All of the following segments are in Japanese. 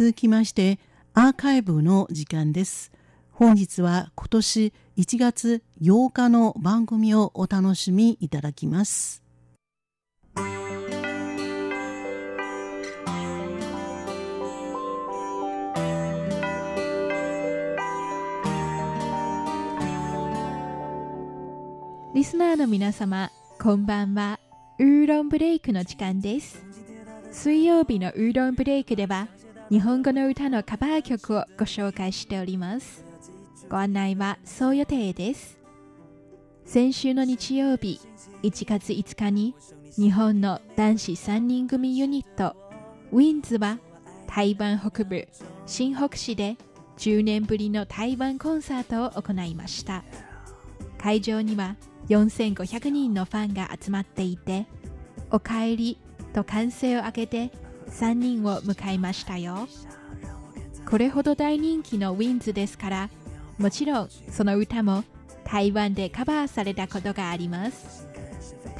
続きましてアーカイブの時間です本日は今年1月8日の番組をお楽しみいただきますリスナーの皆様、こんばんは。ウーロンブレイクの時間です。水曜日のウーロンブレイクでは、日本語の歌のカバー曲をご紹介しております。ご案内はそう予定です。先週の日曜日、1月5日に、日本の男子3人組ユニット、ウィンズは、台湾北部、新北市で10年ぶりの台湾コンサートを行いました。会場には4500人のファンが集まっていて「おかえり」と歓声を上げて3人を迎えましたよこれほど大人気のウィンズですからもちろんその歌も台湾でカバーされたことがあります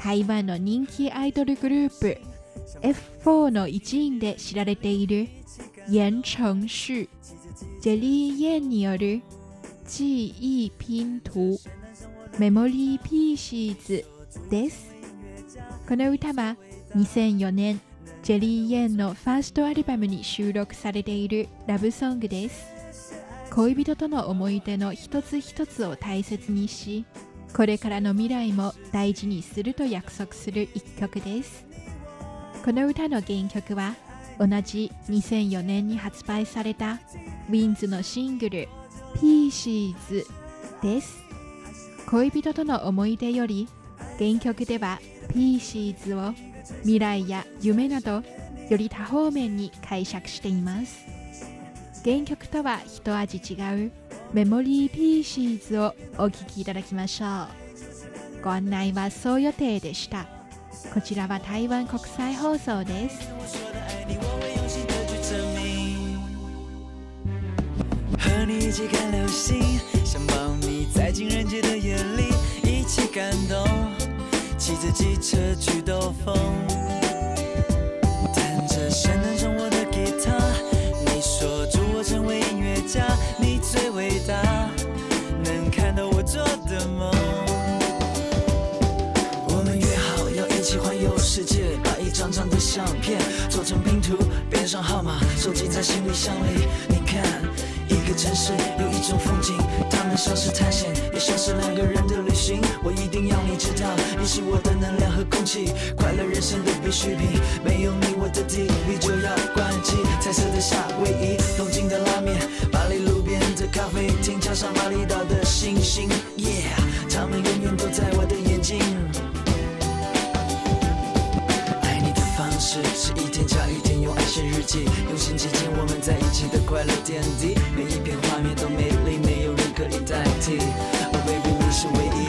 台湾の人気アイドルグループ F4 の一員で知られている言承旭ジェリー・イエンによる記憶拼圖メモリーピーシーズです。この歌は2004年ジェリー・イエンのファーストアルバムに収録されているラブソングです。恋人との思い出の一つ一つを大切にし、これからの未来も大事にすると約束する一曲です。この歌の原曲は同じ2004年に発売されたw-inds.のシングル「Pieces」です。恋人との思い出より原曲では Pieces を未来や夢などより多方面に解釈しています。原曲とは一味違う Memory Pieces をお聴きいただきましょう。ご案内はそう予定でした。こちらは台湾国際放送です，和你一起看流星，骑着机车去兜风，弹着圣诞送我的吉他。你说祝我成为音乐家，你最伟大，能看到我做的梦。我们约好要一起环游世界，把一张张的相片做成拼图，编上号码，收集在行李箱里。的，城市有一种风景，他们像是探险，也像是两个人的旅行。我一定要你知道，你是我的能量和空气，快乐人生的必需品。没有你，我的体力就要关机。彩色的夏威夷，东京的拉面，巴黎路边的咖啡厅，加上巴厘岛的星星耶星期天我们在一起的快乐点滴。每一片画面都美丽，没有人可以代替。Oh baby，你是唯一。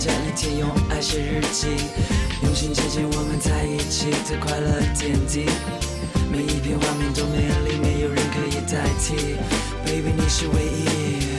这一天，用爱写日记，用心致敬我们在一起的快乐点滴。每一片画面都美丽，没有人可以代替。Baby，你是唯一。